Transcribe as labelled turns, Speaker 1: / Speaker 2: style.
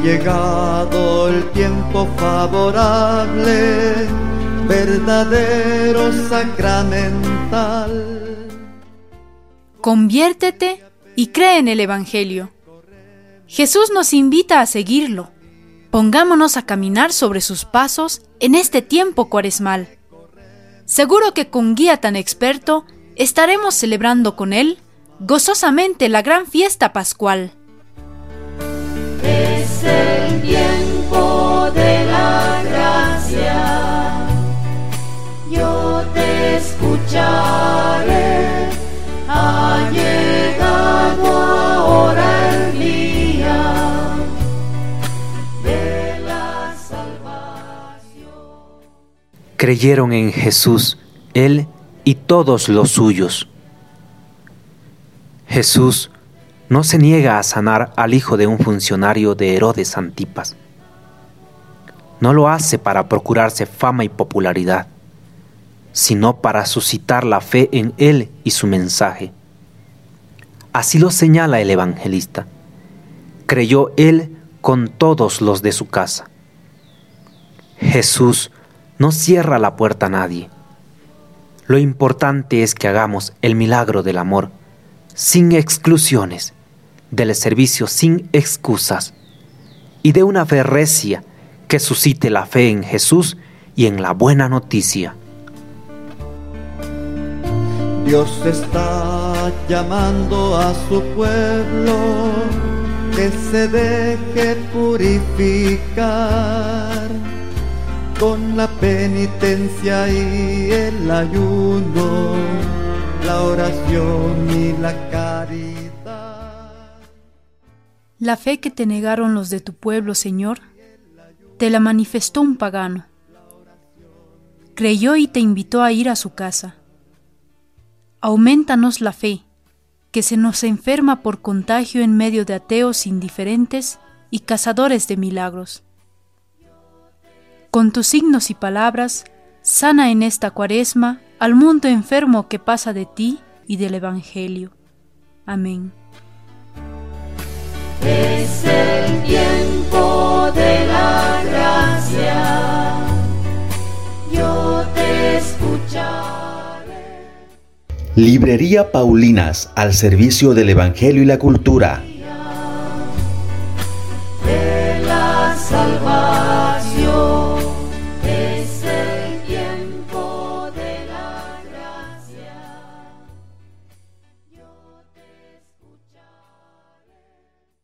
Speaker 1: Llegado el tiempo favorable, verdadero sacramental.
Speaker 2: Conviértete y cree en el Evangelio. Jesús nos invita a seguirlo. Pongámonos a caminar sobre sus pasos en este tiempo cuaresmal. Seguro que con guía tan experto estaremos celebrando con él gozosamente la gran fiesta pascual.
Speaker 3: Creyeron en Jesús, Él y todos los suyos. Jesús no se niega a sanar al hijo de un funcionario de Herodes Antipas. No lo hace para procurarse fama y popularidad, sino para suscitar la fe en él y su mensaje. Así lo señala el evangelista. Creyó él con todos los de su casa. Jesús no cierra la puerta a nadie. Lo importante es que hagamos el milagro del amor sin exclusiones, del servicio sin excusas y de una fe recia que suscite la fe en Jesús y en la buena noticia.
Speaker 1: Dios está llamando a su pueblo que se deje purificar con la penitencia y el ayuno, la oración y la caridad.
Speaker 2: La fe que te negaron los de tu pueblo, Señor, te la manifestó un pagano. Creyó y te invitó a ir a su casa. Aumentanos la fe, que se nos enferma por contagio en medio de ateos indiferentes y cazadores de milagros. Con tus signos y palabras, sana en esta cuaresma al mundo enfermo que pasa de ti y del Evangelio. Amén.
Speaker 4: Librería Paulinas al servicio del Evangelio y la cultura